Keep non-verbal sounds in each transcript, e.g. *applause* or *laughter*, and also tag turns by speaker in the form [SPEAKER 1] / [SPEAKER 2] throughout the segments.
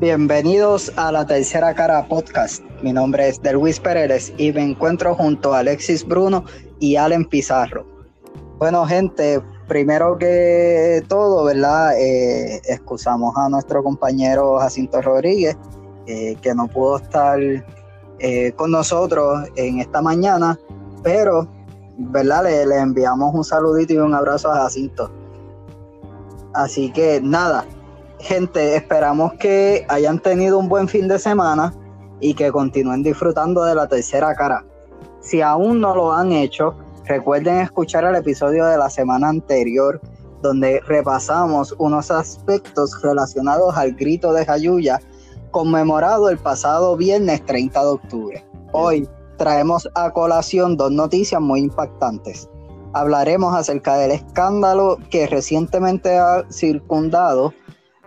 [SPEAKER 1] Bienvenidos a la Tercera Cara Podcast. Mi nombre es Delwis Pérez y me encuentro junto a Alexis Bruno y Allen Pizarro. Bueno, gente, primero que todo, ¿verdad? Eh, excusamos a nuestro compañero Jacinto Rodríguez, eh, que no pudo estar eh, con nosotros en esta mañana, pero, ¿verdad? Le, le enviamos un saludito y un abrazo a Jacinto. Así que nada, gente, esperamos que hayan tenido un buen fin de semana y que continúen disfrutando de la tercera cara. Si aún no lo han hecho, recuerden escuchar el episodio de la semana anterior donde repasamos unos aspectos relacionados al grito de Jayuya conmemorado el pasado viernes 30 de octubre. Hoy traemos a colación dos noticias muy impactantes. Hablaremos acerca del escándalo que recientemente ha circundado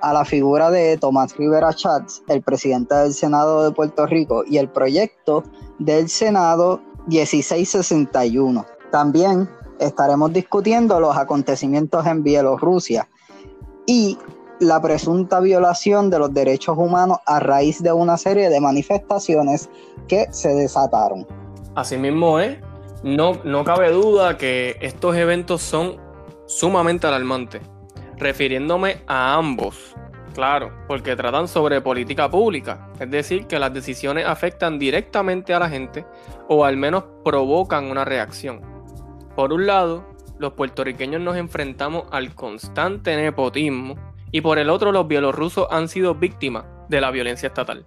[SPEAKER 1] a la figura de Tomás Rivera Chats, el presidente del Senado de Puerto Rico, y el proyecto del Senado 1661. También estaremos discutiendo los acontecimientos en Bielorrusia y la presunta violación de los derechos humanos a raíz de una serie de manifestaciones que se desataron.
[SPEAKER 2] Asimismo es, no, no cabe duda que estos eventos son sumamente alarmantes refiriéndome a ambos. Claro, porque tratan sobre política pública, es decir, que las decisiones afectan directamente a la gente o al menos provocan una reacción. Por un lado, los puertorriqueños nos enfrentamos al constante nepotismo y por el otro los bielorrusos han sido víctimas de la violencia estatal.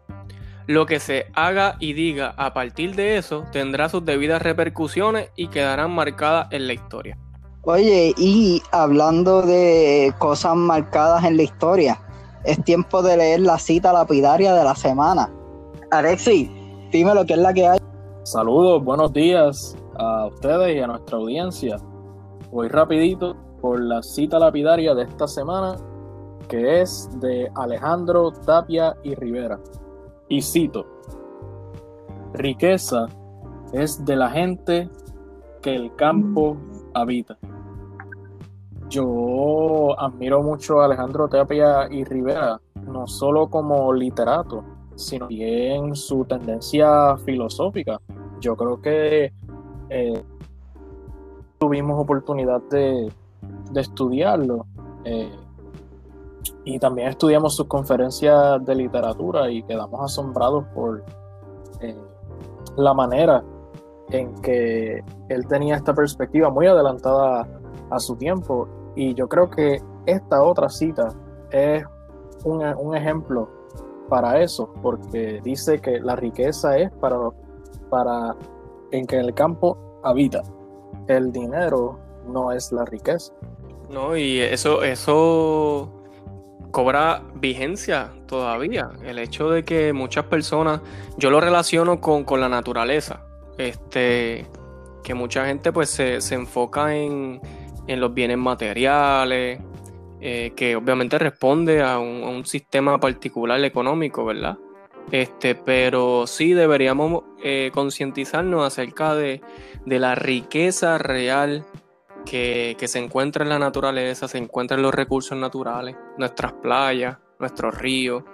[SPEAKER 2] Lo que se haga y diga a partir de eso tendrá sus debidas repercusiones y quedarán marcadas en la historia.
[SPEAKER 1] Oye, y hablando de cosas marcadas en la historia, es tiempo de leer la cita lapidaria de la semana. Alexi, dime lo que es la que hay.
[SPEAKER 3] Saludos, buenos días a ustedes y a nuestra audiencia. Voy rapidito por la cita lapidaria de esta semana, que es de Alejandro Tapia y Rivera. Y cito, riqueza es de la gente que el campo habita. Yo admiro mucho a Alejandro Tapia y Rivera, no solo como literato, sino también su tendencia filosófica. Yo creo que eh, tuvimos oportunidad de, estudiarlo. Eh, y también estudiamos sus conferencias de literatura y quedamos asombrados por eh, la manera en que él tenía esta perspectiva muy adelantada a su tiempo. Y yo creo que esta otra cita es un, ejemplo para eso, porque dice que la riqueza es para, para en que el campo habita. El dinero no es la riqueza.
[SPEAKER 2] No, y eso, eso cobra vigencia todavía. El hecho de que muchas personas, yo lo relaciono con, con la naturaleza. Este, que mucha gente pues se, se enfoca en, en los bienes materiales, eh, que obviamente responde a un, sistema particular económico, ¿verdad? Este, pero sí deberíamos eh, concientizarnos acerca de, la riqueza real que, se encuentra en la naturaleza, se encuentra en los recursos naturales, nuestras playas, nuestros ríos,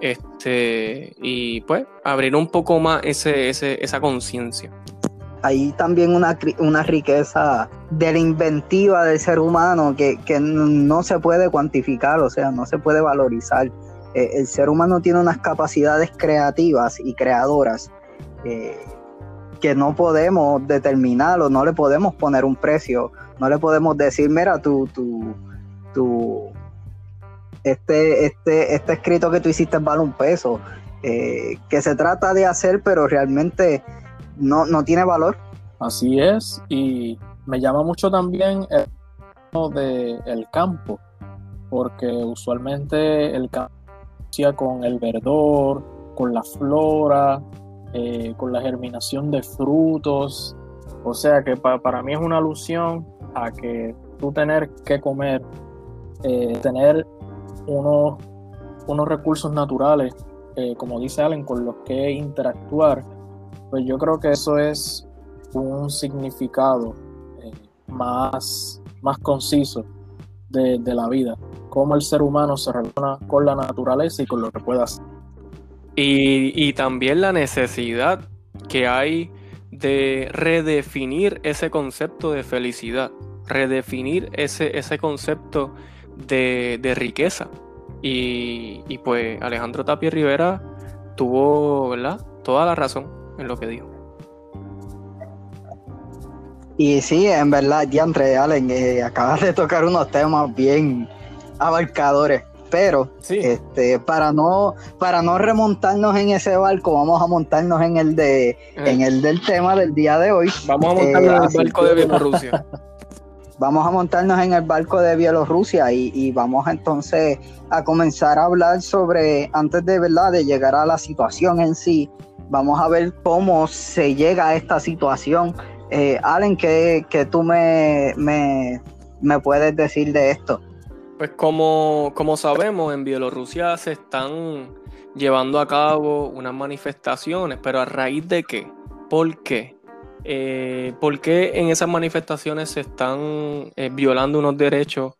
[SPEAKER 2] este, y pues abrir un poco más ese, esa conciencia
[SPEAKER 1] hay también una, una riqueza de la inventiva del ser humano que, no se puede cuantificar, o sea, no se puede valorizar. Eh, el ser humano tiene unas capacidades creativas y creadoras eh, que no podemos determinar o no le podemos poner un precio, no le podemos decir, mira, tú, tú, este, este, este escrito que tú hiciste vale un peso, eh, que se trata de hacer, pero realmente no, no tiene valor.
[SPEAKER 3] Así es, y me llama mucho también el de el campo, porque usualmente el campo con el verdor, con la flora, eh, con la germinación de frutos. O sea que para mí es una alusión a que tú tener que comer, eh, tener unos, unos recursos naturales, eh, como dice Allen, con los que interactuar, pues yo creo que eso es un significado eh, más, más conciso de, la vida, cómo el ser humano se relaciona con la naturaleza y con lo que puede hacer.
[SPEAKER 2] Y, también la necesidad que hay de redefinir ese concepto de felicidad, redefinir ese, ese concepto de, riqueza. Y, y, pues Alejandro Tapia Rivera tuvo ¿verdad? toda la razón en lo que dijo.
[SPEAKER 1] Y sí, en verdad, Diantre, Allen, eh, acabas de tocar unos temas bien abarcadores. Pero este, para no, para no remontarnos en ese barco, vamos a montarnos en el de eh. en el del tema del día de hoy.
[SPEAKER 2] Vamos a montarnos en el eh, barco de Bielorrusia. *laughs*
[SPEAKER 1] vamos a montarnos en el barco de Bielorrusia y, y, vamos entonces a comenzar a hablar sobre, antes de verdad, de llegar a la situación en sí, vamos a ver cómo se llega a esta situación. Eh, Allen, ¿qué, tú me, me, me puedes decir de esto?
[SPEAKER 2] Pues como, como sabemos, en Bielorrusia se están llevando a cabo unas manifestaciones, pero a raíz de qué? ¿Por qué? Eh, ¿Por qué en esas manifestaciones se están eh, violando unos derechos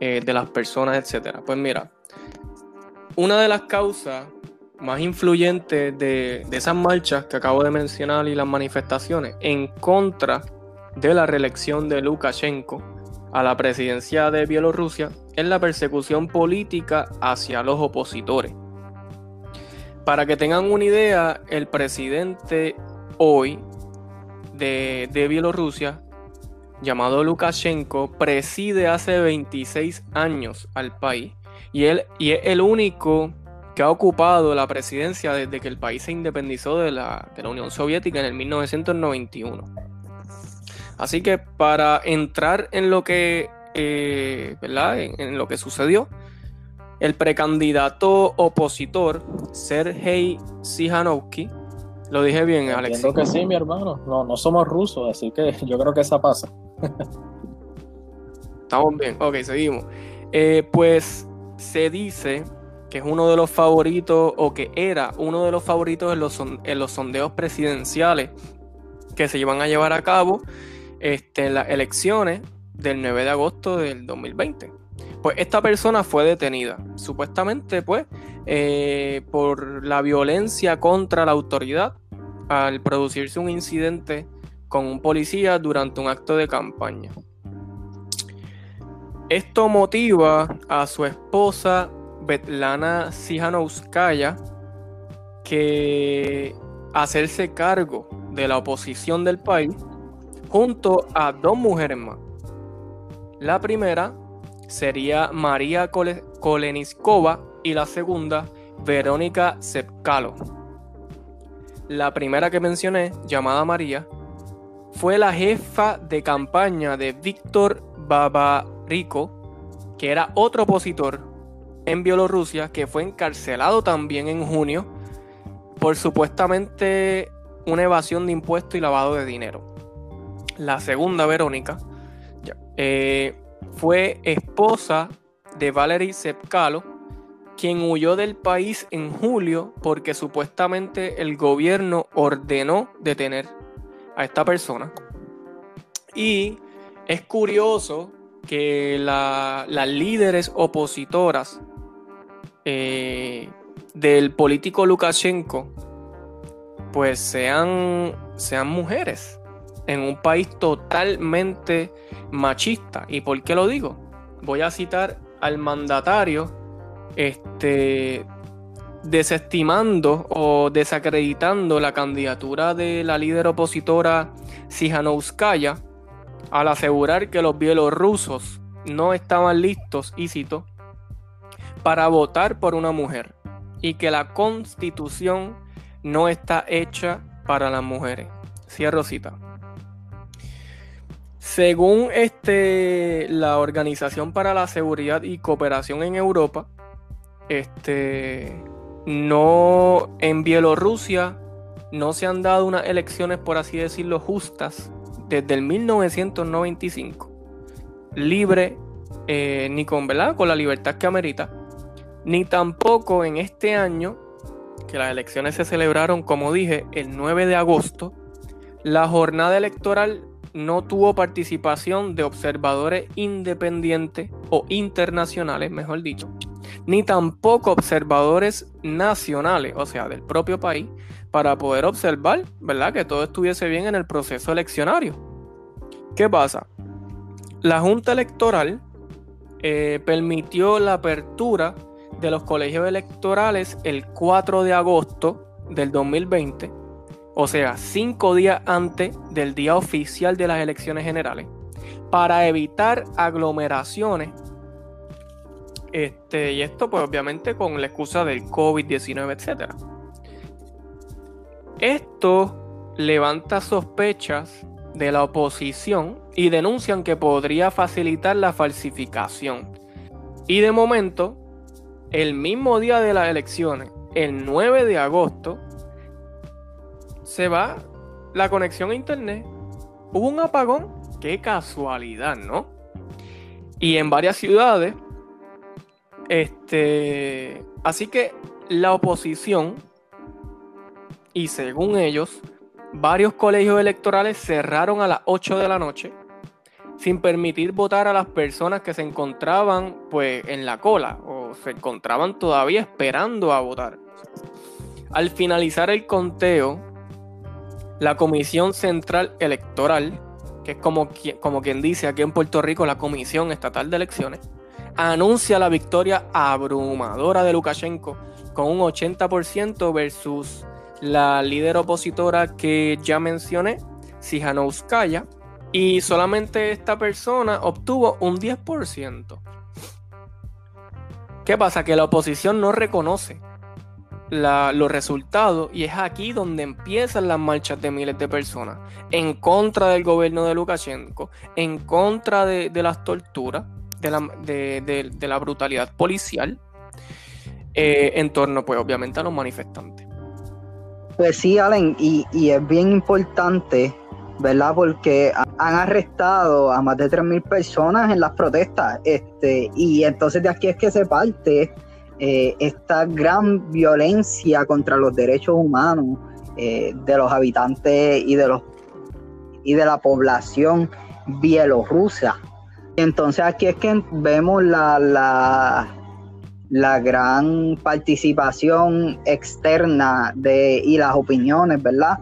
[SPEAKER 2] eh, de las personas, etcétera? Pues mira, una de las causas más influyentes de, de esas marchas que acabo de mencionar y las manifestaciones en contra de la reelección de Lukashenko a la presidencia de Bielorrusia es la persecución política hacia los opositores. Para que tengan una idea, el presidente hoy de, Bielorrusia, llamado Lukashenko, preside hace 26 años al país y, él, y es el único que ha ocupado la presidencia desde que el país se independizó de la, de la Unión Soviética en el 1991. Así que para entrar en lo que eh, ¿verdad? En, lo que sucedió. El precandidato opositor, Sergei Sihanovsky, lo dije bien, Alex.
[SPEAKER 3] Entiendo que sí, mi hermano. No, no somos rusos, así que yo creo que esa pasa.
[SPEAKER 2] Estamos bien, ok, seguimos. Eh, pues se dice que es uno de los favoritos, o que era uno de los favoritos en los, en los sondeos presidenciales que se iban a llevar a cabo este, en las elecciones del 9 de agosto del 2020. Pues esta persona fue detenida, supuestamente pues eh, por la violencia contra la autoridad al producirse un incidente con un policía durante un acto de campaña. Esto motiva a su esposa Betlana Sijanouskaya que hacerse cargo de la oposición del país junto a dos mujeres más la primera sería María Koleniskova y la segunda Verónica Sepkalo. La primera que mencioné, llamada María, fue la jefa de campaña de Víctor Babarico, que era otro opositor en Bielorrusia que fue encarcelado también en junio por supuestamente una evasión de impuestos y lavado de dinero. La segunda, Verónica, eh, fue esposa de Valery Sepkalo, quien huyó del país en julio porque supuestamente el gobierno ordenó detener a esta persona. Y es curioso que las líderes opositoras eh, del político Lukashenko pues sean, sean mujeres en un país totalmente machista. ¿Y por qué lo digo? Voy a citar al mandatario este, desestimando o desacreditando la candidatura de la líder opositora Sijanouskaya al asegurar que los bielorrusos no estaban listos, y cito, para votar por una mujer y que la constitución no está hecha para las mujeres. Cierro cita. Según este, la Organización para la Seguridad y Cooperación en Europa, este, no, en Bielorrusia no se han dado unas elecciones, por así decirlo, justas desde el 1995. Libre, eh, ni con, ¿verdad? con la libertad que amerita, ni tampoco en este año, que las elecciones se celebraron, como dije, el 9 de agosto, la jornada electoral no tuvo participación de observadores independientes o internacionales, mejor dicho, ni tampoco observadores nacionales, o sea, del propio país, para poder observar, ¿verdad?, que todo estuviese bien en el proceso eleccionario. ¿Qué pasa? La Junta Electoral eh, permitió la apertura de los colegios electorales el 4 de agosto del 2020, o sea, cinco días antes del día oficial de las elecciones generales, para evitar aglomeraciones. Este, y esto, pues obviamente, con la excusa del COVID-19, etc. Esto levanta sospechas de la oposición y denuncian que podría facilitar la falsificación. Y de momento, el mismo día de las elecciones, el 9 de agosto, se va la conexión a internet. Hubo un apagón. Qué casualidad, ¿no? Y en varias ciudades. Este. Así que la oposición. Y según ellos. Varios colegios electorales cerraron a las 8 de la noche. Sin permitir votar a las personas que se encontraban pues en la cola. O se encontraban todavía esperando a votar. Al finalizar el conteo, la Comisión Central Electoral, que es como, quien dice aquí en Puerto Rico la Comisión Estatal de Elecciones, anuncia la victoria abrumadora de Lukashenko con un 80% versus la líder opositora que ya mencioné, Sijanouskaya, y solamente esta persona obtuvo un 10%. ¿Qué pasa? Que la oposición no reconoce los resultados y es aquí donde empiezan las marchas de miles de personas en contra del gobierno de Lukashenko, en contra de, las torturas, de la, de, la, brutalidad policial, eh, en torno pues obviamente a los manifestantes.
[SPEAKER 1] Pues sí, Allen, y es bien importante, ¿verdad? Porque han arrestado a más de 3.000 personas en las protestas, este, y entonces de aquí es que se parte eh, esta gran violencia contra los derechos humanos eh, de los habitantes y de los y de la población bielorrusa. Entonces aquí es que vemos la, la, la gran participación externa de, y las opiniones, ¿verdad?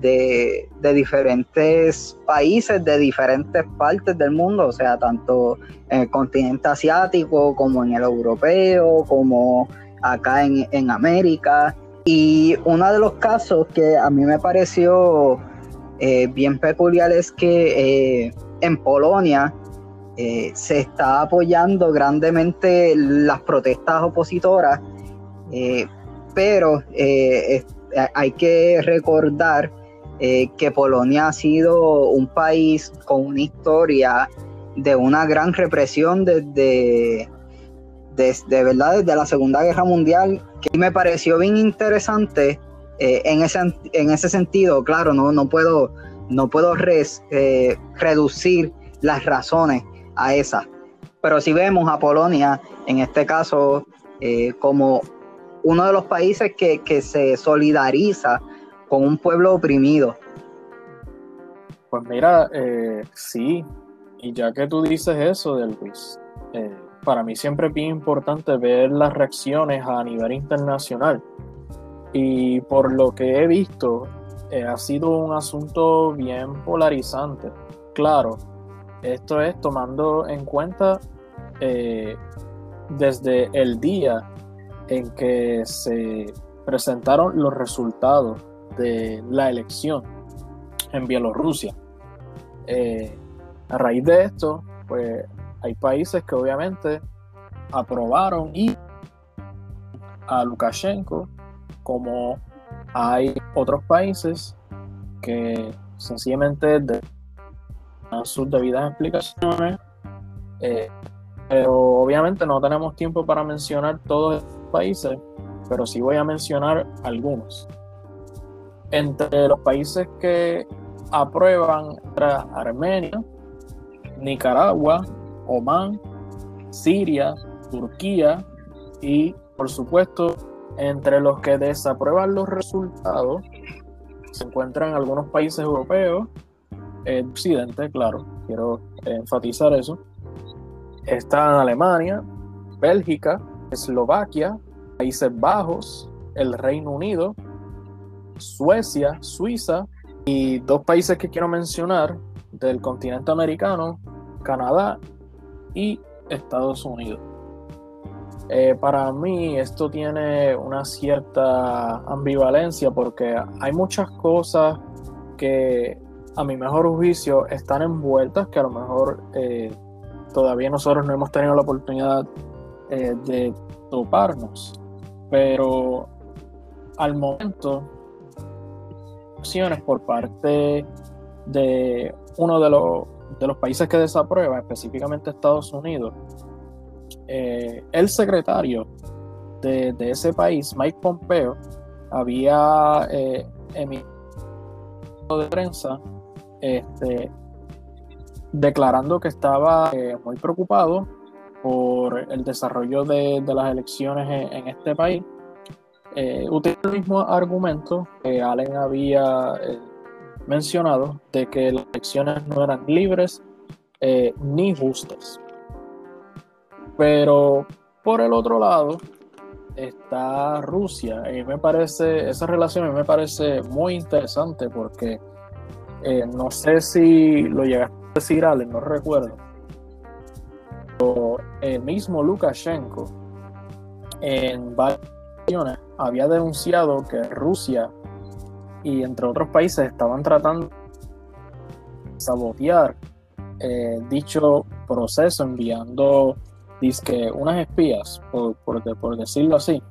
[SPEAKER 1] de, diferentes países, de diferentes partes del mundo, o sea, tanto en el continente asiático como en el europeo, como acá en, América. Y uno de los casos que a mí me pareció eh, bien peculiar es que eh, en Polonia eh, se está apoyando grandemente las protestas opositoras, pero hay que recordar eh, que Polonia ha sido un país con una historia de una gran represión desde, desde, ¿verdad? desde la Segunda Guerra Mundial, que me pareció bien interesante eh, en, ese, en ese sentido. Claro, no, no puedo, no puedo eh, reducir las razones a esas, pero si vemos a Polonia, en este caso, como uno de los países que, que se solidariza con un pueblo oprimido.
[SPEAKER 3] Pues mira, eh, sí, y ya que tú dices eso del Luis, eh, para mí siempre es bien importante ver las reacciones a nivel internacional. Y por lo que he visto, eh, ha sido un asunto bien polarizante. Claro, esto es tomando en cuenta desde el día en que se presentaron los resultados de la elección en Bielorrusia. Eh, a raíz de esto, pues hay países que obviamente aprobaron y a Lukashenko, como hay otros países que sencillamente dan sus debidas explicaciones, eh, pero obviamente no tenemos tiempo para mencionar todos estos países, pero sí voy a mencionar algunos entre los países que aprueban Armenia, Nicaragua, Omán, Siria, Turquía y por supuesto entre los que desaprueban los resultados se encuentran algunos países europeos eh, Occidente, claro, quiero enfatizar eso. Está en Alemania, Bélgica, Eslovaquia, Países Bajos, el Reino Unido, Suecia, Suiza y dos países que quiero mencionar del continente americano, Canadá y Estados Unidos. Eh, para mí esto tiene una cierta ambivalencia porque hay muchas cosas que a mi mejor juicio están envueltas que a lo mejor eh, todavía nosotros no hemos tenido la oportunidad eh, de toparnos. Pero al momento, por parte de uno de los, de los países que desaprueba, específicamente Estados Unidos, eh, el secretario de, ese país, Mike Pompeo, había eh, emitido de prensa este, declarando que estaba eh, muy preocupado por el desarrollo de, las elecciones en, este país. Eh, el mismo argumento que Allen había mencionado de que las elecciones no eran libres ni justas. Pero por el otro lado está Rusia. Y me parece, esa relación me parece muy interesante porque eh, no sé si lo llegaste a decir, Ale, no recuerdo. Pero el mismo Lukashenko en varias ocasiones había denunciado que Rusia y entre otros países estaban tratando de sabotear eh, dicho proceso enviando dice que unas espías, por, por, decirlo así,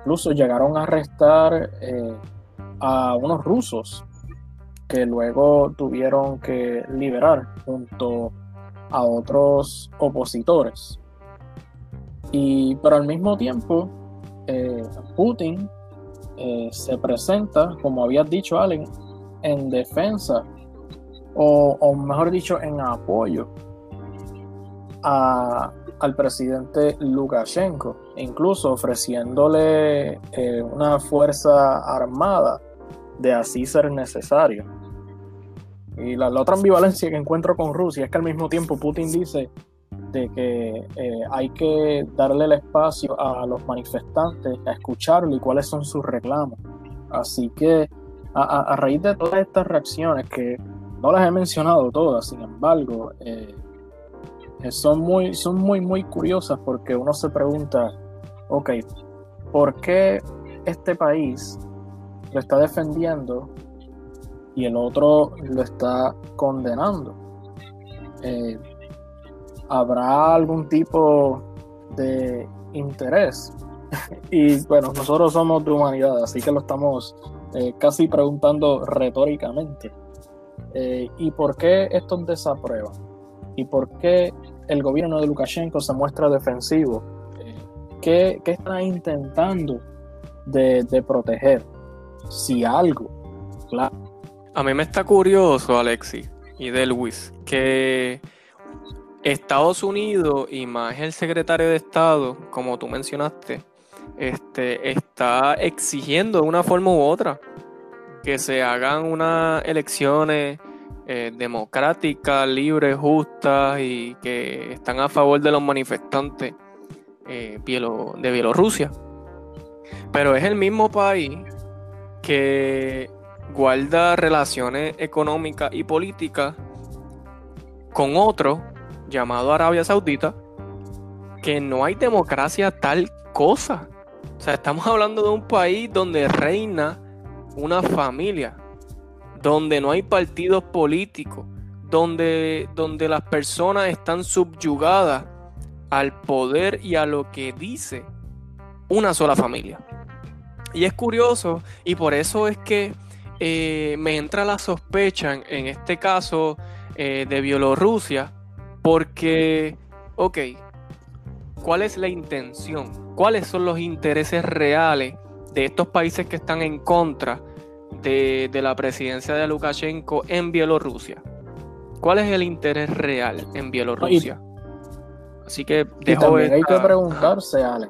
[SPEAKER 3] incluso llegaron a arrestar eh, a unos rusos que luego tuvieron que liberar junto a otros opositores. Y pero al mismo tiempo, eh, Putin eh, se presenta, como habías dicho, Allen, en defensa, o, mejor dicho, en apoyo al presidente Lukashenko, incluso ofreciéndole eh, una fuerza armada de así ser necesario. Y la, otra ambivalencia que encuentro con Rusia es que al mismo tiempo Putin dice de que eh, hay que darle el espacio a los manifestantes a escucharlo y cuáles son sus reclamos. Así que a, raíz de todas estas reacciones que no las he mencionado todas, sin embargo, eh, eh, son muy, son muy, muy curiosas porque uno se pregunta, ok, ¿por qué este país lo está defendiendo y el otro lo está condenando? Eh, ¿Habrá algún tipo de interés? *laughs* y bueno, nosotros somos de humanidad, así que lo estamos eh, casi preguntando retóricamente. ¿Y por qué estos desaprueban? ¿Y por qué el gobierno de Lukashenko se muestra defensivo? Eh, ¿Qué, qué están intentando de, proteger? Si algo, claro.
[SPEAKER 2] A mí me está curioso, Alexi y Delwis, que Estados Unidos y más el secretario de Estado, como tú mencionaste, este, está exigiendo de una forma u otra que se hagan unas elecciones eh, democráticas, libres, justas y que están a favor de los manifestantes eh, de Bielorrusia. Pero es el mismo país que guarda relaciones económicas y políticas con otro llamado Arabia Saudita, que no hay democracia tal cosa. O sea, estamos hablando de un país donde reina una familia donde no hay partidos políticos, donde, donde las personas están subyugadas al poder y a lo que dice una sola familia. Y es curioso, y por eso es que eh, me entra la sospecha en, este caso eh, de Bielorrusia, porque, ok, ¿cuál es la intención? ¿Cuáles son los intereses reales de estos países que están en contra de, la presidencia de Lukashenko en Bielorrusia. ¿Cuál es el interés real en Bielorrusia? Así que
[SPEAKER 3] dejo hay que preguntarse, Ale,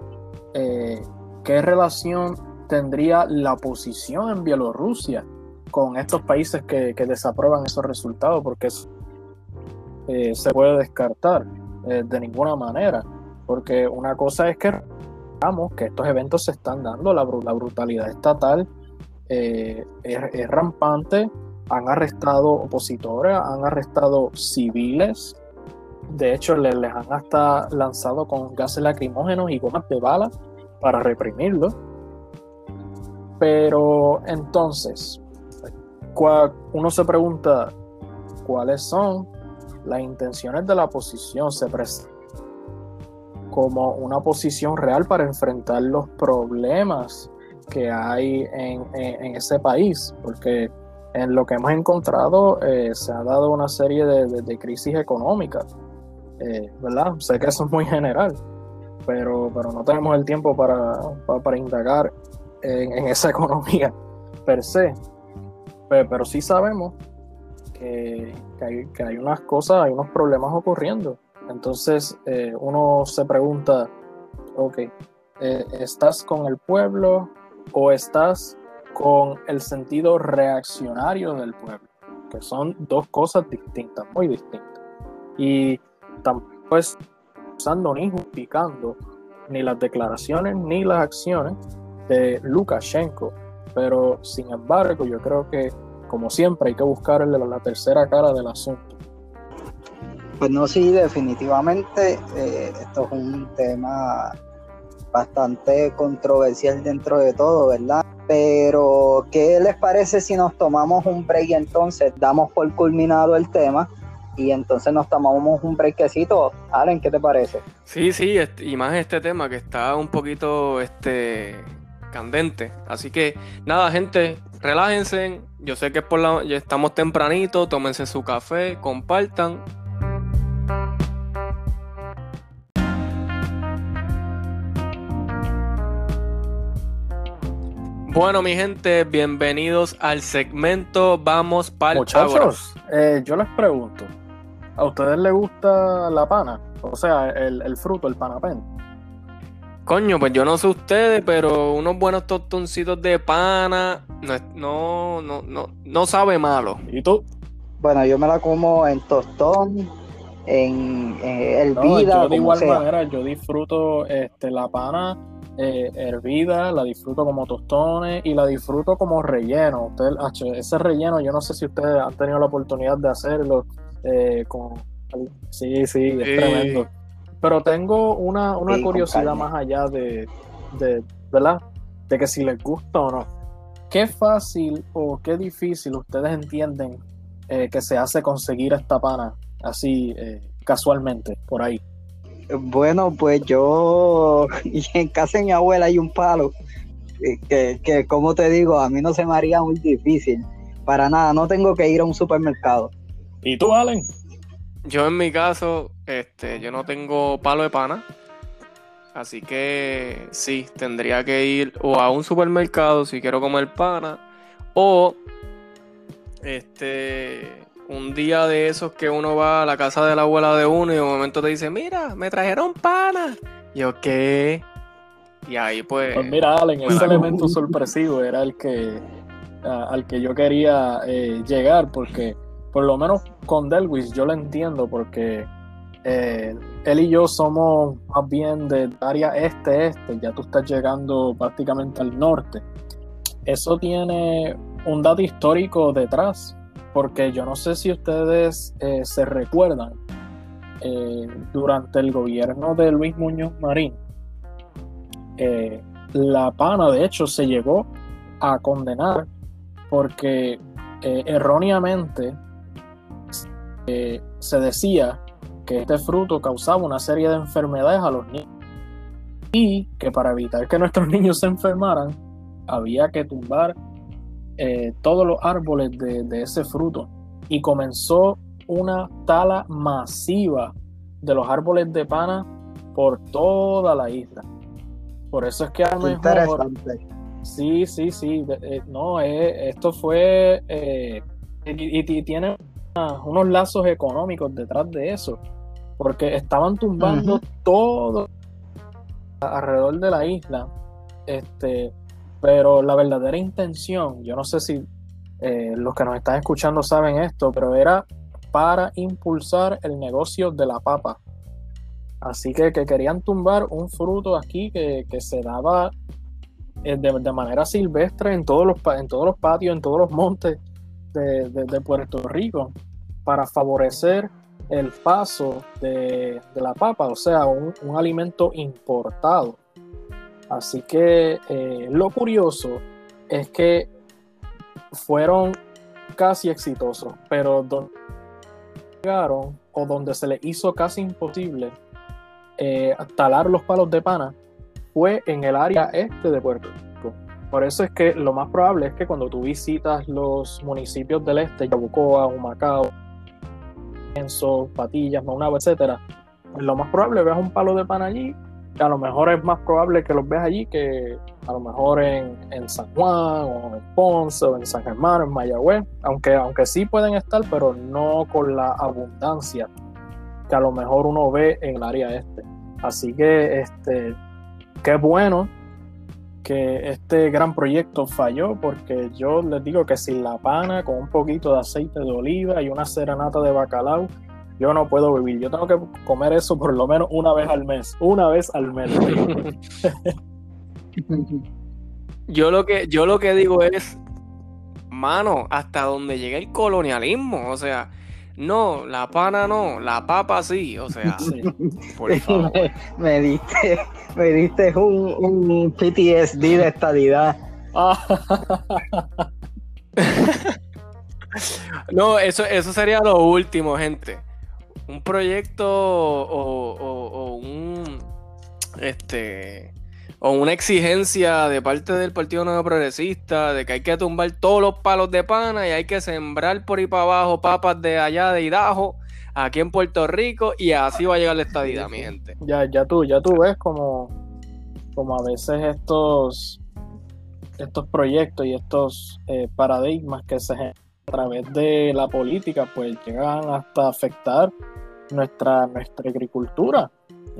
[SPEAKER 3] eh, ¿qué relación tendría la oposición en Bielorrusia con estos países que, desaprueban esos resultados, porque eh, se puede descartar eh, de ninguna manera, porque una cosa es que que estos eventos se están dando, la, brutalidad estatal es, rampante, han arrestado opositores, han arrestado civiles, de hecho les, les han hasta lanzado con gases lacrimógenos y gomas de bala para reprimirlo. Pero entonces, uno se pregunta cuáles son las intenciones de la oposición. Se presenta como una posición real para enfrentar los problemas que hay en, ese país, porque en lo que hemos encontrado eh, se ha dado una serie de, crisis económicas, eh, ¿verdad? Sé que eso es muy general, pero, pero no tenemos el tiempo para, para, indagar en, esa *laughs* economía per se. Pero, sí sabemos que, hay, unas cosas, hay unos problemas ocurriendo. Entonces eh, uno se pregunta, ok, eh, ¿estás con el pueblo o estás con el sentido reaccionario del pueblo? Que son dos cosas distintas, muy distintas. Y tampoco es usando ni justificando ni las declaraciones ni las acciones de Lukashenko. Pero sin embargo, yo creo que, como siempre, hay que buscarle la tercera cara del asunto.
[SPEAKER 1] Pues no, sí, definitivamente eh, esto es un tema bastante controversial dentro de todo, ¿verdad? Pero, ¿qué les parece si nos tomamos un break y entonces damos por culminado el tema y entonces nos tomamos un breakcito. Allen, ¿qué te parece?
[SPEAKER 2] Sí, sí, y más este tema que está un poquito este candente. Así que nada, gente, relájense. Yo sé que es por la, ya estamos tempranito, tómense su café, compartan. Bueno, mi gente, bienvenidos al segmento Vamos para
[SPEAKER 3] Muchachos, eh, yo les pregunto, ¿A ustedes les gusta la pana? O sea, el, fruto, el panapén.
[SPEAKER 2] Coño, pues yo no sé ustedes, pero unos buenos tostoncitos de pana no, no, no, no, sabe malo.
[SPEAKER 3] ¿Y tú?
[SPEAKER 1] Bueno, yo me la como en tostón, en, hervida.
[SPEAKER 3] yo de igual manera, yo disfruto este, la pana eh, hervida, la disfruto como tostones y la disfruto como relleno. Ustedes, ese relleno, yo no sé si ustedes han tenido la oportunidad de hacerlo. Eh, con, sí, sí, es tremendo. Pero tengo una, curiosidad más allá de, de, ¿verdad? De que si les gusta o no. ¿Qué fácil o qué difícil ustedes entienden eh, que se hace conseguir esta pana así eh, casualmente por ahí?
[SPEAKER 1] Bueno, pues yo *laughs* en casa de mi abuela hay un palo que, que, como te digo, a mí no se me haría muy difícil. Para nada, no tengo que ir a un supermercado.
[SPEAKER 3] ¿Y tú, Allen?
[SPEAKER 2] Yo en mi caso, este, yo no tengo palo de pana. Así que sí, tendría que ir o a un supermercado si quiero comer pana. O este un día de esos que uno va a la casa de la abuela de uno y de un momento te dice, mira, me trajeron pana. Y yo, ¿qué? Y ahí pues.
[SPEAKER 3] Pues mira, Allen, ese elemento sorpresivo era el que al que yo quería eh, llegar, porque por lo menos con Delwis yo lo entiendo porque eh, él y yo somos más bien de área este-este, ya tú estás llegando prácticamente al norte. Eso tiene un dato histórico detrás, porque yo no sé si ustedes eh, se recuerdan, eh, durante el gobierno de Luis Muñoz Marín, la pana de hecho se llegó a condenar porque erróneamente se decía que este fruto causaba una serie de enfermedades a los niños y que para evitar que nuestros *laughs* niños se enfermaran había que tumbar eh, todos los árboles de, ese fruto y comenzó una tala masiva de los árboles de pana por toda la isla. Por eso es que a lo mejor... Sí, sí, sí. Eh, no, eh, esto fue... y, y, tiene unos lazos económicos detrás de eso, porque estaban tumbando todo alrededor de la isla, este, pero la verdadera intención, yo no sé si eh, los que nos están escuchando saben esto, pero era para impulsar el negocio de la papa. Así que, que querían tumbar un fruto aquí que, se daba eh, de, manera silvestre en todos, los, en todos los patios, en todos los montes de, Puerto Rico, para favorecer el paso de, la papa, o sea, un, alimento importado. Así que eh, lo curioso es que fueron casi exitosos, pero donde llegaron o donde se les hizo casi imposible eh, talar los palos de pana fue en el área este de Puerto Rico. Por eso es que lo más probable es que cuando tú visitas los municipios del este, Yabucoa, Humacao, Enzo, Patillas, Maunabo, etcétera, lo más probable veas un palo de pana allí a lo mejor es más probable que los veas allí que a lo mejor en, San Juan o en Ponce o en San Germán o en Mayagüez, aunque, aunque sí pueden estar, pero no con la abundancia que a lo mejor uno ve en el área este. Así que este, qué bueno que este gran proyecto falló porque yo les digo que sin la pana con un poquito de aceite de oliva y una serenata de bacalao yo no puedo vivir. Yo tengo que comer eso por lo menos una vez al mes. Una vez al mes. *laughs*
[SPEAKER 2] yo lo que, yo lo que digo es, mano, hasta donde llegue el colonialismo. O sea, no, la pana no, la papa sí. O sea, *laughs*
[SPEAKER 1] por *laughs* favor. Me, diste, me diste un, un PTSD de estadidad. *laughs*
[SPEAKER 2] no, eso, eso sería lo último, gente un proyecto o, un este o una exigencia de parte del Partido Nuevo Progresista de que hay que tumbar todos los palos de pana y hay que sembrar por ahí para abajo papas de allá de Idaho, aquí en Puerto Rico, y así va a llegar la estadía, mi gente.
[SPEAKER 3] Ya, ya tú, ya tú ves como, como a veces estos, estos proyectos y estos eh, paradigmas que se a través de la política, pues llegan hasta afectar nuestra, nuestra agricultura,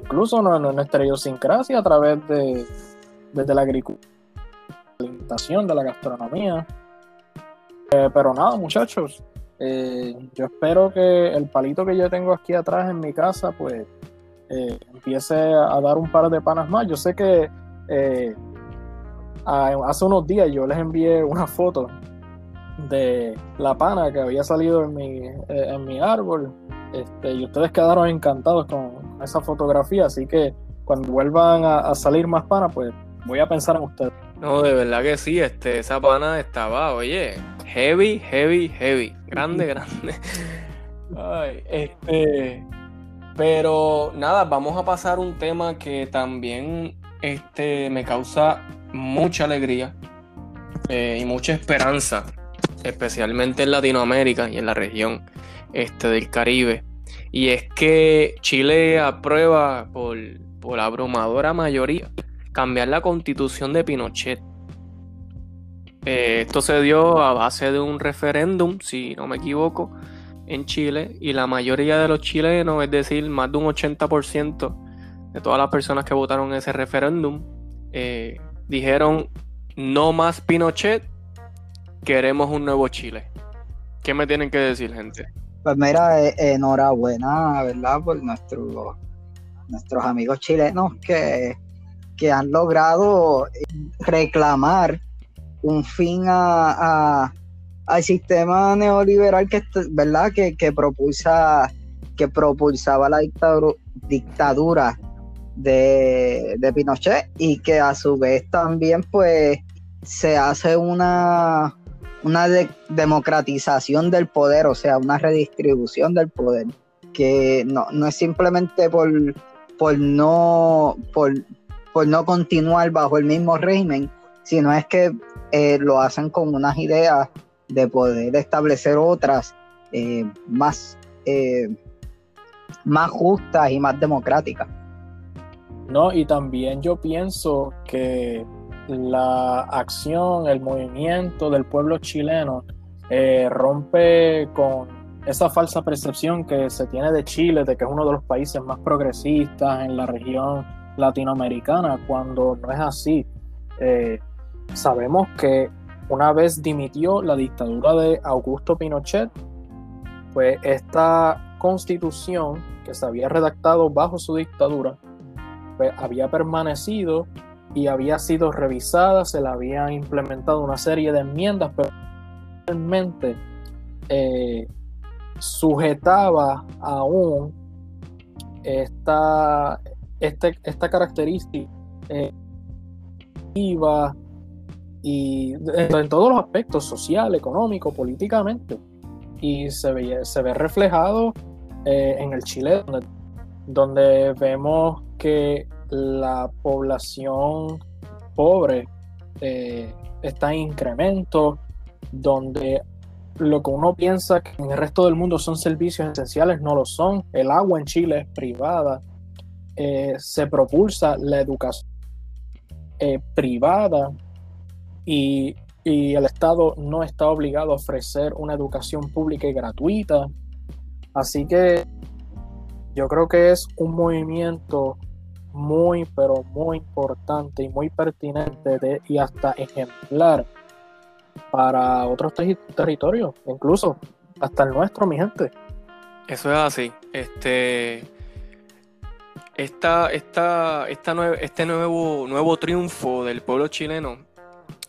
[SPEAKER 3] incluso nuestra idiosincrasia a través de desde la agricultura, la alimentación, de la gastronomía. Eh, pero nada, muchachos, eh, yo espero que el palito que yo tengo aquí atrás en mi casa, pues eh, empiece a dar un par de panas más. Yo sé que hace unos días yo les envié una foto de la pana que había salido en mi, en mi árbol este, y ustedes quedaron encantados con esa fotografía, así que cuando vuelvan a, salir más panas, pues voy a pensar en ustedes.
[SPEAKER 2] No, de verdad que sí, este, esa pana estaba, oye, heavy, heavy, heavy, grande, *laughs* grande. Ay, este, pero nada, vamos a pasar un tema que también este, me causa mucha alegría eh, y mucha esperanza, especialmente en Latinoamérica y en la región este, del Caribe. Y es que Chile aprueba por, por abrumadora mayoría cambiar la constitución de Pinochet. Eh, esto se dio a base de un referéndum, si no me equivoco, en Chile. Y la mayoría de los chilenos, es decir, más de un 80% de todas las personas que votaron ese referéndum, eh, dijeron no más Pinochet, queremos un nuevo Chile. ¿Qué me tienen que decir, gente?
[SPEAKER 1] Pues mira, eh, enhorabuena, ¿verdad? Por nuestro, nuestros amigos chilenos que, que han logrado reclamar un fin a, al sistema neoliberal que, ¿verdad? Que, que, propulsa, que propulsaba la dictadura, dictadura de, de Pinochet y que a su vez también pues se hace una una democratización del poder, o sea, una redistribución del poder, que no, es simplemente por, por, no, por, no continuar bajo el mismo régimen, sino es que eh, lo hacen con unas ideas de poder establecer otras eh, más, eh, más justas y más democráticas.
[SPEAKER 3] No, y también yo pienso que la acción, el movimiento del pueblo chileno eh, rompe con esa falsa percepción que se tiene de Chile, de que es uno de los países más progresistas en la región latinoamericana, cuando no es así. Eh, sabemos que una vez dimitió la dictadura de Augusto Pinochet, pues esta constitución que se había redactado bajo su dictadura, pues había permanecido y había sido revisada, se le había implementado una serie de enmiendas, pero realmente eh, sujetaba aún esta, este, esta característica eh, y en todos los aspectos, social, económico, políticamente. Y se ve, se ve reflejado eh, en el Chile, donde, donde vemos que la población pobre eh, está en incremento, donde lo que uno piensa que en el resto del mundo son servicios esenciales no lo son. El agua en Chile es privada. Eh, se propulsa la educación privada y, el Estado no está obligado a ofrecer una educación pública y gratuita. Así que yo creo que es un movimiento muy, pero muy importante y muy pertinente y hasta ejemplar para otros territorios, incluso hasta el nuestro, mi gente.
[SPEAKER 2] Eso es así. Este, esta, esta, esta este nuevo, nuevo triunfo del pueblo chileno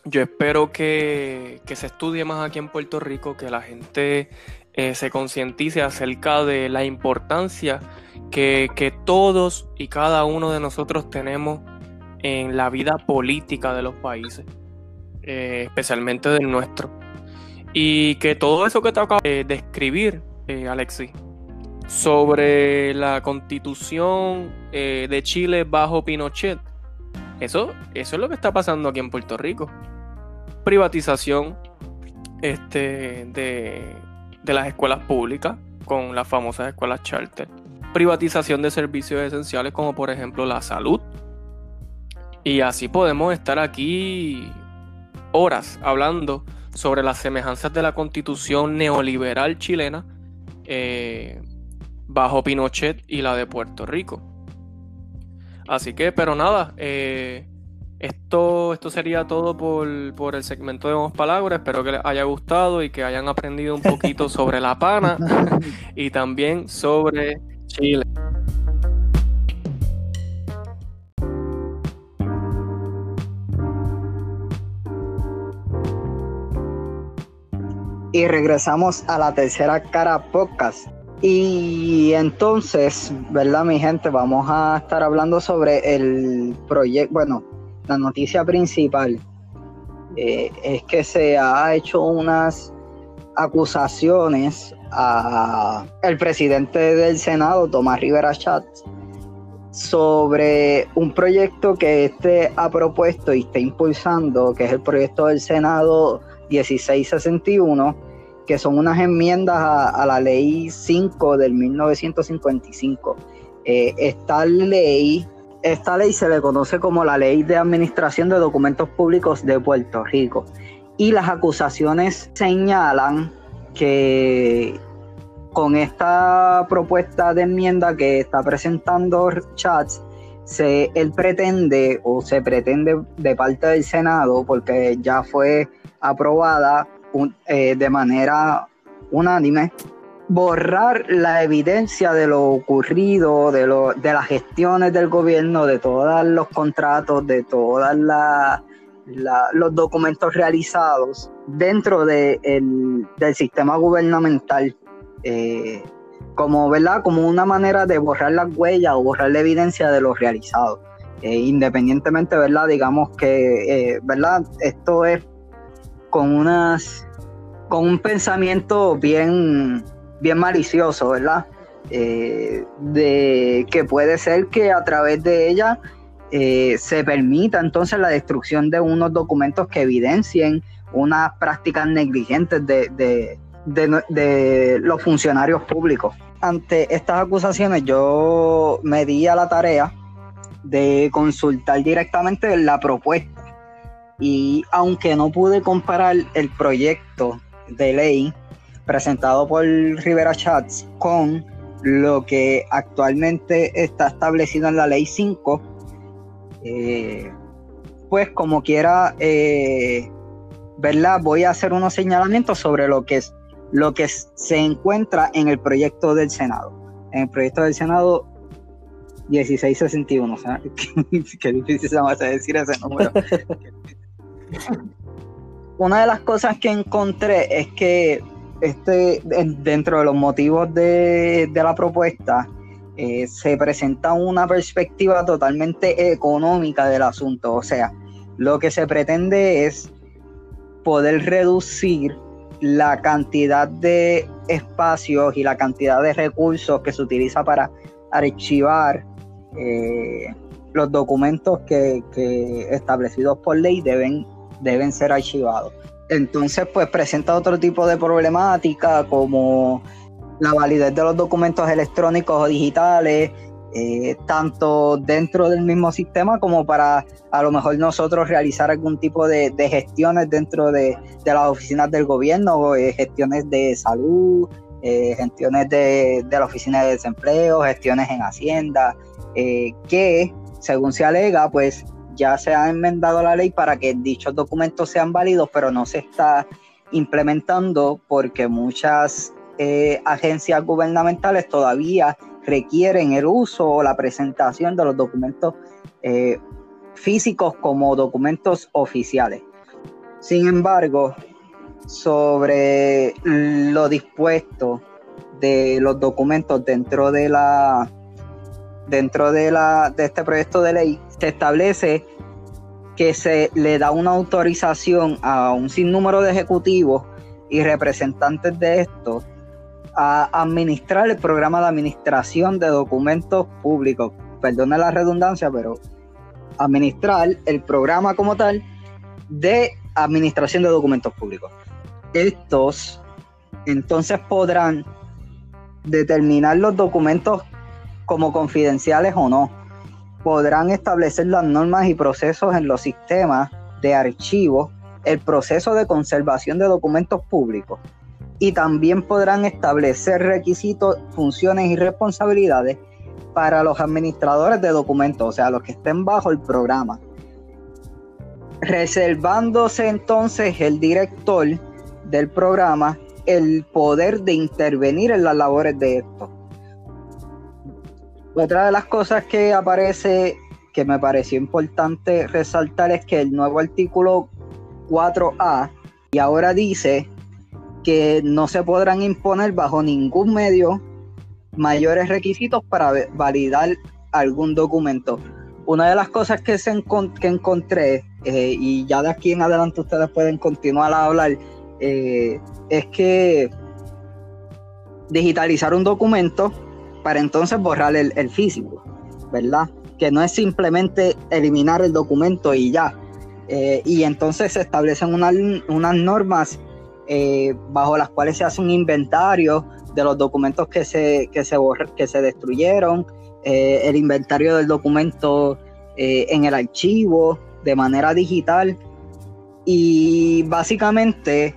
[SPEAKER 2] yo espero que, se estudie más aquí en Puerto Rico, que la gente eh, se concientice acerca de la importancia que, todos y cada uno de nosotros tenemos en la vida política de los países, eh, especialmente del nuestro. Y que todo eso que te acabo de describir, eh, Alexis, sobre la constitución de Chile bajo Pinochet, eso, eso es lo que está pasando aquí en Puerto Rico privatización este, de, las escuelas públicas con las famosas escuelas charter, privatización de servicios esenciales como por ejemplo la salud. Y así podemos estar aquí horas hablando sobre las semejanzas de la constitución neoliberal chilena eh, bajo Pinochet y la de Puerto Rico. Así que, pero nada, eh, esto, esto sería todo por, el segmento de Vamos Palabras. Espero que les haya gustado y que hayan aprendido un poquito *laughs* sobre la pana y también sobre Chile.
[SPEAKER 1] Y regresamos a la tercera cara podcast. Y entonces, ¿verdad, mi gente? Vamos a estar hablando sobre el proyecto, bueno, la noticia principal eh, es que se ha hecho unas acusaciones a el presidente del Senado, Tomás Rivera Schatz, sobre un proyecto que este ha propuesto y está impulsando, que es el proyecto del Senado 1661, que son unas enmiendas a, la ley 5 del 1955. Eh, esta ley esta ley se le conoce como la Ley de Administración de Documentos Públicos de Puerto Rico. Y las acusaciones señalan que con esta propuesta de enmienda que está presentando Chats, se, él pretende o se pretende de parte del Senado, porque ya fue aprobada eh, de manera unánime, borrar la evidencia de lo ocurrido, de, lo, de las gestiones del gobierno, de todos los contratos, de todos los documentos realizados dentro del sistema gubernamental. Eh, como, ¿verdad? como una manera de borrar las huellas o borrar la evidencia de lo realizado. Eh, independientemente, ¿verdad? Digamos que, eh, ¿verdad? Esto es con unas con un pensamiento bien bien malicioso, ¿verdad? Eh, de que puede ser que a través de ella eh, se permita entonces la destrucción de unos documentos que evidencien unas prácticas negligentes de, los funcionarios públicos. Ante estas acusaciones yo me di a la tarea de consultar directamente la propuesta y aunque no pude comparar el proyecto de ley presentado por Rivera Chats con lo que actualmente está establecido en la ley 5, eh, pues como quiera, eh, ¿verdad? Voy a hacer unos señalamientos sobre lo que es lo que se encuentra en el proyecto del Senado. En el proyecto del Senado 1661, o sea, qué, difícil se va a decir ese número. *laughs* Una de las cosas que encontré es que este, dentro de los motivos de, la propuesta, eh, se presenta una perspectiva totalmente económica del asunto. O sea, lo que se pretende es poder reducir la cantidad de espacios y la cantidad de recursos que se utiliza para archivar eh, los documentos que, establecidos por ley deben, deben ser archivados. Entonces, pues presenta otro tipo de problemática como la validez de los documentos electrónicos o digitales, eh, tanto dentro del mismo sistema como para a lo mejor nosotros realizar algún tipo de, gestiones dentro de, las oficinas del gobierno, eh, gestiones de salud, eh, gestiones de, la oficina de desempleo, gestiones en Hacienda, que según se alega, pues ya se ha enmendado la ley para que dichos documentos sean válidos, pero no se está implementando porque muchas agencias gubernamentales todavía requieren el uso o la presentación de los documentos eh, físicos como documentos oficiales. Sin embargo, sobre lo dispuesto de los documentos dentro de la dentro de la de este proyecto de ley se establece que se le da una autorización a un sinnúmero de ejecutivos y representantes de estos a administrar el programa de administración de documentos públicos. Perdone la redundancia, pero administrar el programa como tal de administración de documentos públicos. Estos entonces podrán determinar los documentos como confidenciales o no. Podrán establecer las normas y procesos en los sistemas de archivos, el proceso de conservación de documentos públicos y también podrán establecer requisitos, funciones y responsabilidades para los administradores de documentos, o sea, los que estén bajo el programa. Reservándose entonces el director del programa el poder de intervenir en las labores de esto. Otra de las cosas que aparece que me pareció importante resaltar es que el nuevo artículo 4A y ahora dice que no se podrán imponer bajo ningún medio mayores requisitos para validar algún documento. Una de las cosas que, se que encontré, eh, y ya de aquí en adelante ustedes pueden continuar a hablar, eh, es que digitalizar un documento para entonces borrar el, físico, ¿verdad? Que no es simplemente eliminar el documento y ya. Eh, y entonces se establecen unas normas eh, bajo las cuales se hace un inventario de los documentos que se, que se, que se destruyeron, eh, el inventario del documento eh, en el archivo de manera digital y básicamente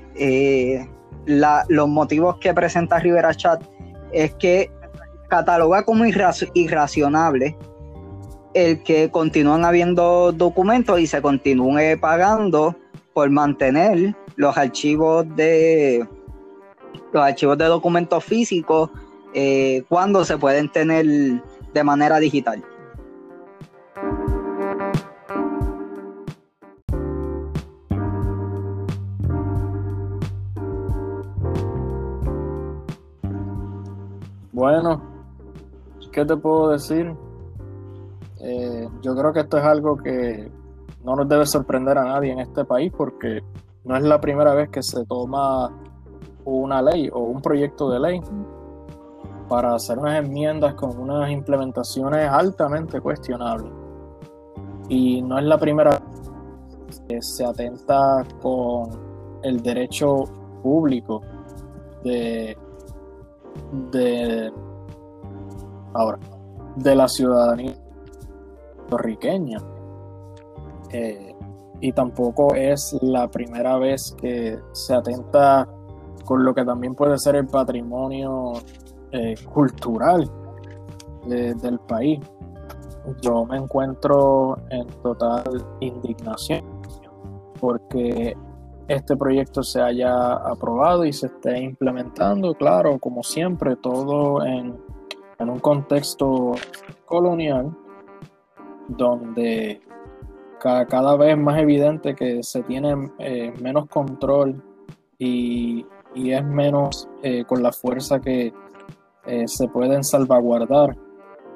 [SPEAKER 1] los motivos que presenta Rivera Chat es que cataloga como irracionable el que continúan habiendo documentos y se continúe pagando por mantener los archivos de los archivos de documentos físicos eh, cuando se pueden tener de manera digital.
[SPEAKER 3] Bueno, ¿qué te puedo decir? Eh, yo creo que esto es algo que no nos debe sorprender a nadie en este país porque no es la primera vez que se toma una ley o un proyecto de ley para hacer unas enmiendas con unas implementaciones altamente cuestionables. Y no es la primera vez que se atenta con el derecho público de, de ahora de la ciudadanía puertorriqueña. Eh, y tampoco es la primera vez que se atenta con lo que también puede ser el patrimonio eh, cultural del país. Yo me encuentro en total indignación porque este proyecto se haya aprobado y se esté implementando, claro, como siempre, todo en, un contexto colonial donde cada, vez más evidente que se tiene eh, menos control y, es menos eh, con la fuerza que eh, se pueden salvaguardar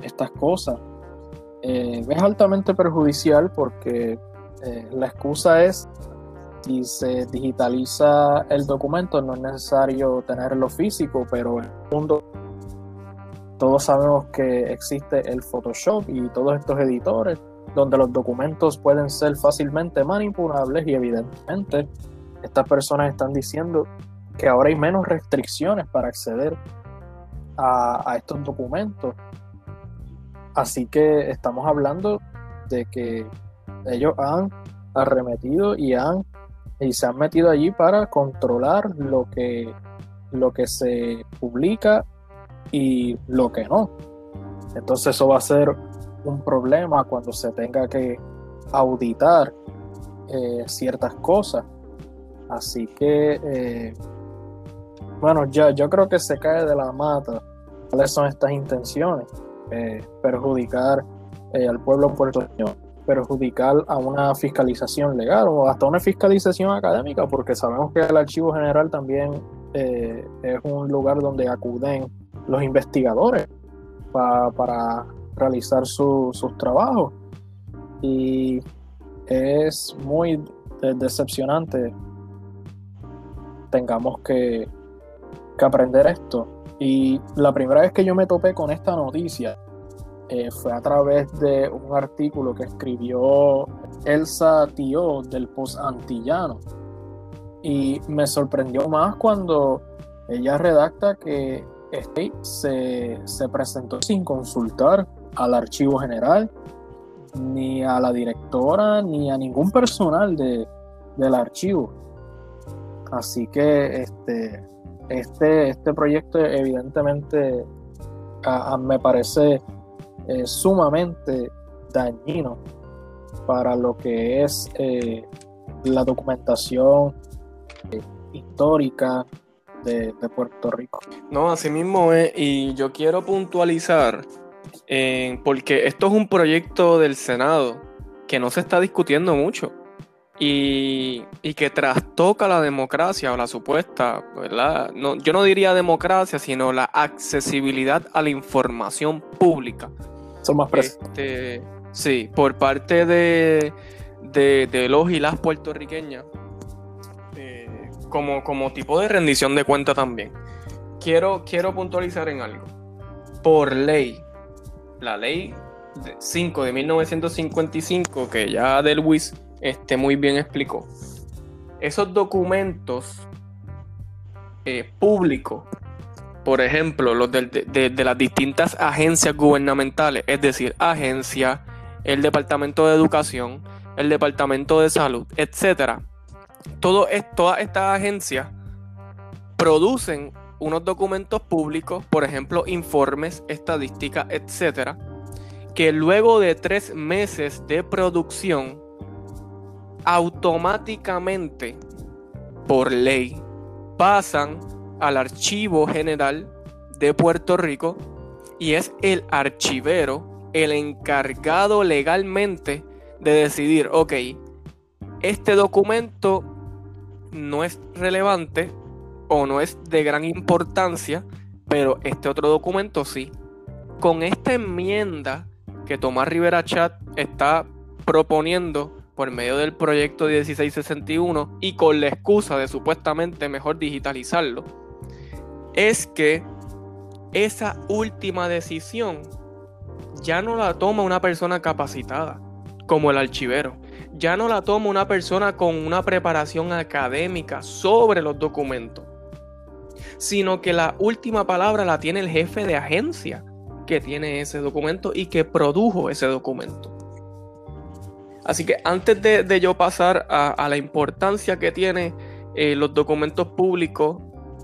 [SPEAKER 3] estas cosas. es altamente perjudicial porque la excusa es si se digitaliza el documento no es necesario tenerlo físico, pero en el mundo todos sabemos que existe el Photoshop y todos estos editores donde los documentos pueden ser fácilmente manipulables y evidentemente estas personas están diciendo que ahora hay menos restricciones para acceder a, estos documentos. Así que estamos hablando de que ellos han arremetido y han y se han metido allí para controlar lo que, lo que se publica y lo que no. Entonces eso va a ser un problema cuando se tenga que auditar eh, ciertas cosas. Así que, eh, bueno, ya, yo creo que se cae de la mata cuáles son estas intenciones. Eh, perjudicar al pueblo puertorriqueño perjudicar a una fiscalización legal o hasta una fiscalización académica, porque sabemos que el archivo general también es un lugar donde acuden los investigadores para realizar sus trabajos. Y es muy decepcionante tengamos que, que aprender esto. Y la primera vez que yo me topé con esta noticia, eh, fue a través de un artículo que escribió Elsa Tío del Post Antillano. Y me sorprendió más cuando ella redacta que este se, se presentó sin consultar al archivo general, ni a la directora, ni a ningún personal de, del archivo. Así que este, este, este proyecto evidentemente me parece sumamente dañino para lo que es eh, la documentación eh, histórica de, Puerto Rico.
[SPEAKER 2] No, así mismo es, y yo quiero puntualizar, porque esto es un proyecto del Senado que no se está discutiendo mucho. Y, y, que trastoca la democracia o la supuesta, ¿verdad? No, yo no diría democracia, sino la accesibilidad a la información pública
[SPEAKER 3] son más
[SPEAKER 2] este, sí, por parte de, de, los y las puertorriqueñas, como, como tipo de rendición de cuenta también. Quiero, quiero puntualizar en algo. Por ley, la ley 5 de 1955, que ya Del WIS este, muy bien explicó, esos documentos eh, públicos por ejemplo, los de, las distintas agencias gubernamentales, es decir, agencia, el Departamento de Educación, el Departamento de Salud, etcétera. Todo todas estas agencias producen unos documentos públicos, por ejemplo, informes, estadísticas, etcétera, que luego de tres meses de producción, automáticamente, por ley, pasan al Archivo General de Puerto Rico y es el archivero el encargado legalmente de decidir, ok, este documento no es relevante o no es de gran importancia, pero este otro documento sí. Con esta enmienda que Tomás Rivera Chat está proponiendo por medio del proyecto 1661 y con la excusa de supuestamente mejor digitalizarlo, es que esa última decisión ya no la toma una persona capacitada, como el archivero. Ya no la toma una persona con una preparación académica sobre los documentos, sino que la última palabra la tiene el jefe de agencia que tiene ese documento y que produjo ese documento. Así que antes de, yo pasar a, la importancia que tiene eh, los documentos públicos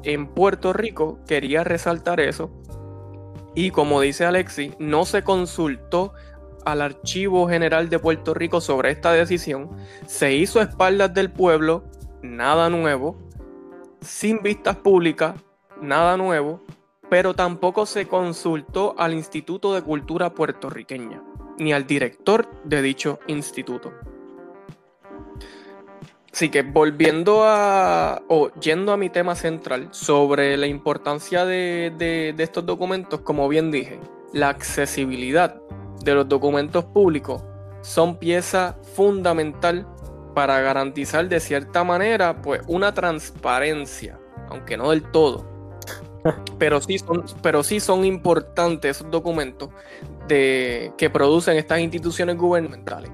[SPEAKER 2] en Puerto Rico, quería resaltar eso. Y como dice Alexi, no se consultó al Archivo General de Puerto Rico sobre esta decisión, se hizo a espaldas del pueblo, nada nuevo, sin vistas públicas, nada nuevo, pero tampoco se consultó al Instituto de Cultura puertorriqueña, ni al director de dicho instituto. Así que volviendo a, o yendo a mi tema central sobre la importancia de, de estos documentos, como bien dije, la accesibilidad de los documentos públicos son pieza fundamental para garantizar de cierta manera pues una transparencia, aunque no del todo. *laughs* Pero sí son, pero sí son importantes esos documentos de, que producen estas instituciones gubernamentales.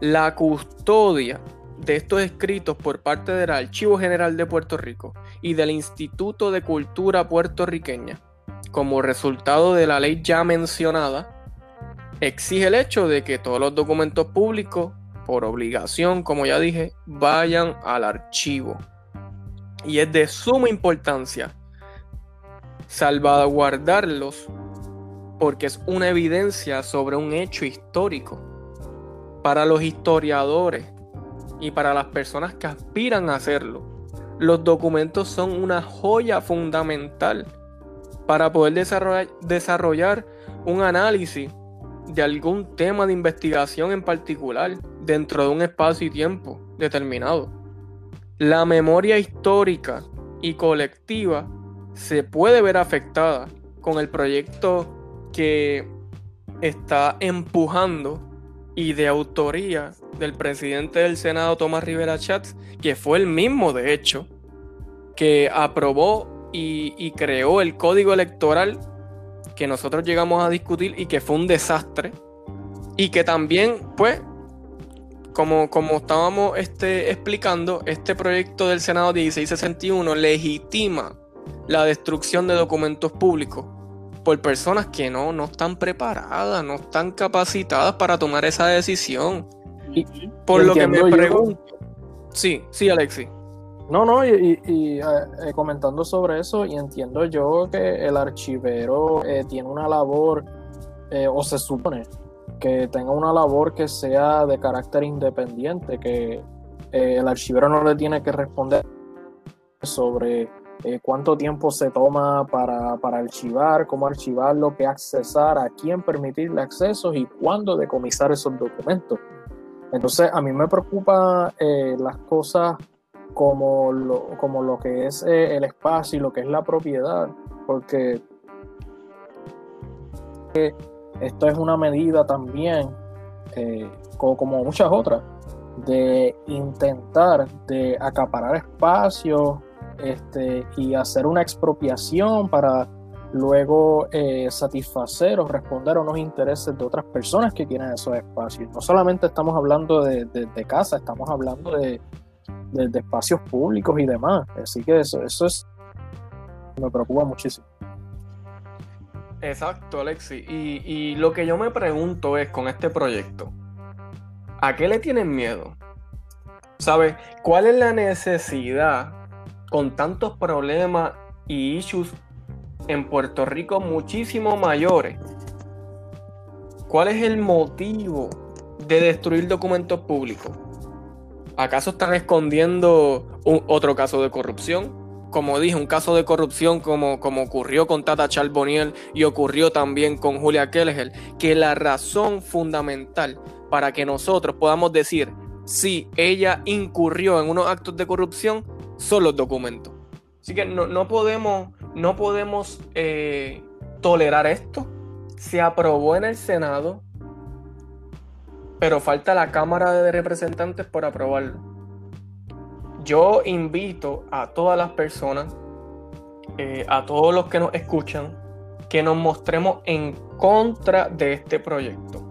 [SPEAKER 2] La custodia de estos escritos por parte del Archivo General de Puerto Rico y del Instituto de Cultura Puertorriqueña, como resultado de la ley ya mencionada, exige el hecho de que todos los documentos públicos, por obligación, como ya dije, vayan al archivo. Y es de suma importancia salvaguardarlos porque es una evidencia sobre un hecho histórico. Para los historiadores y para las personas que aspiran a hacerlo, los documentos son una joya fundamental para poder desarrollar, desarrollar un análisis de algún tema de investigación en particular dentro de un espacio y tiempo determinado. La memoria histórica y colectiva se puede ver afectada con el proyecto que está empujando y de autoría del presidente del Senado Tomás Rivera Chats, que fue el mismo de hecho, que aprobó y, y creó el código electoral que nosotros llegamos a discutir y que fue un desastre. Y que también, pues, como, como estábamos este, explicando, este proyecto del Senado 1661 legitima la destrucción de documentos públicos por personas que no, no están preparadas, no están capacitadas para tomar esa decisión. Y, por lo que me pregunto. Sí, sí, Alexi.
[SPEAKER 3] No, no, y, eh, eh, comentando sobre eso, y entiendo yo que el archivero eh, tiene una labor, o se supone que tenga una labor que sea de carácter independiente, que el archivero no le tiene que responder sobre cuánto tiempo se toma para, para, archivar, cómo archivarlo, qué accesar, a quién permitirle accesos y cuándo decomisar esos documentos. Entonces, a mí me preocupa las cosas como lo, como lo que es eh, el espacio y lo que es la propiedad, porque esto es una medida también, eh, como, muchas otras, de intentar de acaparar espacios este, y hacer una expropiación para luego eh, satisfacer o responder a unos intereses de otras personas que quieren esos espacios. No solamente estamos hablando de, de casa, estamos hablando de, de, espacios públicos y demás. Así que eso, eso es me preocupa muchísimo.
[SPEAKER 2] Exacto, Alexi. Y, y, lo que yo me pregunto es con este proyecto, ¿a qué le tienen miedo? ¿Sabes? ¿Cuál es la necesidad con tantos problemas y issues en Puerto Rico muchísimo mayores? ¿Cuál es el motivo de destruir documentos públicos? ¿Acaso están escondiendo otro caso de corrupción? Como dije, un caso de corrupción como, como ocurrió con Tata Charboniel y ocurrió también con Julia Kelleher, que la razón fundamental para que nosotros podamos decir si ella incurrió en unos actos de corrupción son los documentos. Así que no, podemos, no podemos eh, tolerar esto. Se aprobó en el Senado, pero falta la Cámara de Representantes por aprobarlo. Yo invito a todas las personas, eh, a todos los que nos escuchan, que nos mostremos en contra de este proyecto.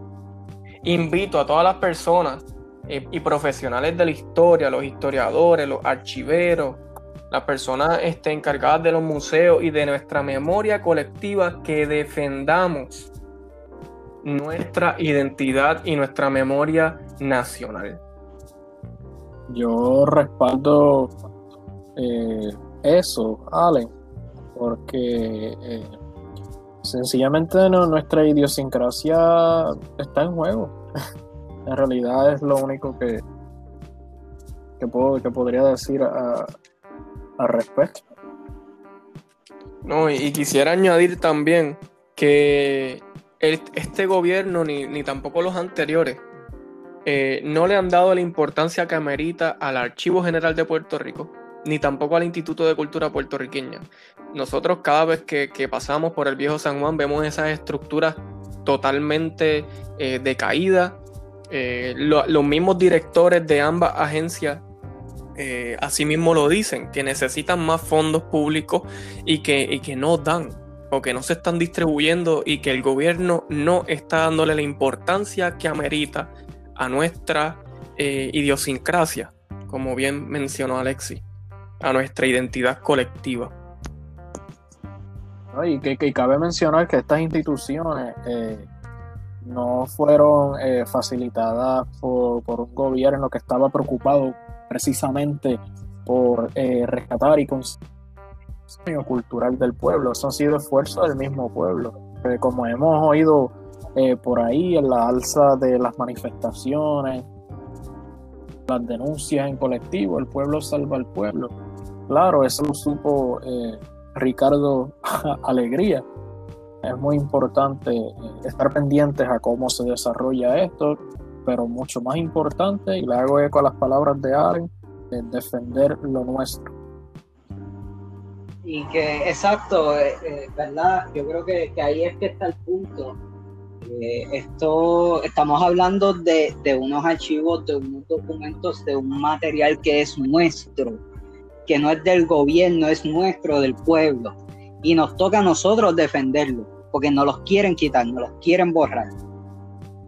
[SPEAKER 2] Invito a todas las personas eh, y profesionales de la historia, los historiadores, los archiveros, las personas este, encargadas de los museos y de nuestra memoria colectiva que defendamos nuestra identidad y nuestra memoria nacional.
[SPEAKER 3] Yo respaldo eh, eso, Allen, porque eh, sencillamente nuestra idiosincrasia está en juego. *laughs* en realidad es lo único que, que, puedo, que podría decir al respecto.
[SPEAKER 2] No, y, quisiera añadir también que este gobierno, ni, ni, tampoco los anteriores, eh, no le han dado la importancia que amerita al Archivo General de Puerto Rico, ni tampoco al Instituto de Cultura Puertorriqueña. Nosotros cada vez que, pasamos por el viejo San Juan vemos esas estructuras totalmente eh, decaídas. Eh, los mismos directores de ambas agencias asimismo lo dicen, que necesitan más fondos públicos y que, que no dan o que no se están distribuyendo y que el gobierno no está dándole la importancia que amerita a nuestra eh, idiosincrasia, como bien mencionó Alexi, a nuestra identidad colectiva.
[SPEAKER 3] Y que, cabe mencionar que estas instituciones eh, no fueron facilitadas por, por, un gobierno que estaba preocupado precisamente por eh, rescatar y conseguir cultural del pueblo. Eso ha sido esfuerzo del mismo pueblo. como hemos oído eh, por ahí en la alza de las manifestaciones, las denuncias en colectivo, el pueblo salva al pueblo. Claro, eso lo supo eh, Ricardo *laughs* Alegría. Es muy importante estar pendientes a cómo se desarrolla esto, pero mucho más importante, y le hago eco a las palabras de Allen, es defender lo nuestro.
[SPEAKER 1] Y que, exacto, eh, eh, ¿verdad? Yo creo que, ahí es que está el punto. Eh, esto, estamos hablando de, de unos archivos, de unos documentos, de un material que es nuestro, que no es del gobierno, es nuestro, del pueblo. Y nos toca a nosotros defenderlo, porque no los quieren quitar, no los quieren borrar.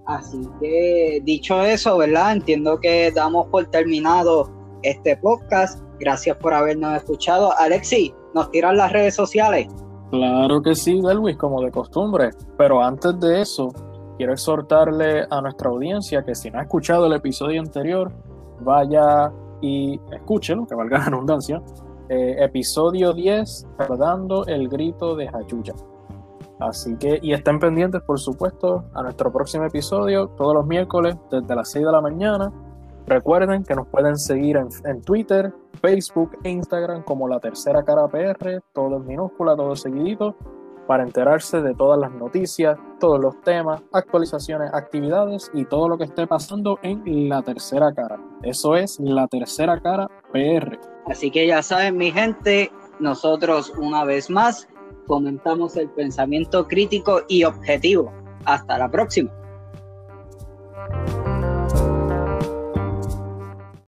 [SPEAKER 1] Así que dicho eso, ¿verdad? Entiendo que damos por terminado este podcast. Gracias por habernos escuchado. Alexi, ¿nos tiran las redes sociales?
[SPEAKER 3] Claro que sí, Delwis, como de costumbre. Pero antes de eso, quiero exhortarle a nuestra audiencia que si no ha escuchado el episodio anterior, vaya y escúchelo, que valga la redundancia. Eh, episodio 10, dando el grito de Hachucha. Así que, y estén pendientes, por supuesto, a nuestro próximo episodio, todos los miércoles, desde las 6 de la mañana. Recuerden que nos pueden seguir en, Twitter, Facebook e Instagram como La Tercera Cara PR, todo en minúscula, todo seguidito, para enterarse de todas las noticias, todos los temas, actualizaciones, actividades y todo lo que esté pasando en La Tercera Cara. Eso es La Tercera Cara PR.
[SPEAKER 1] Así que ya saben, mi gente, nosotros una vez más fomentamos el pensamiento crítico y objetivo. Hasta la próxima.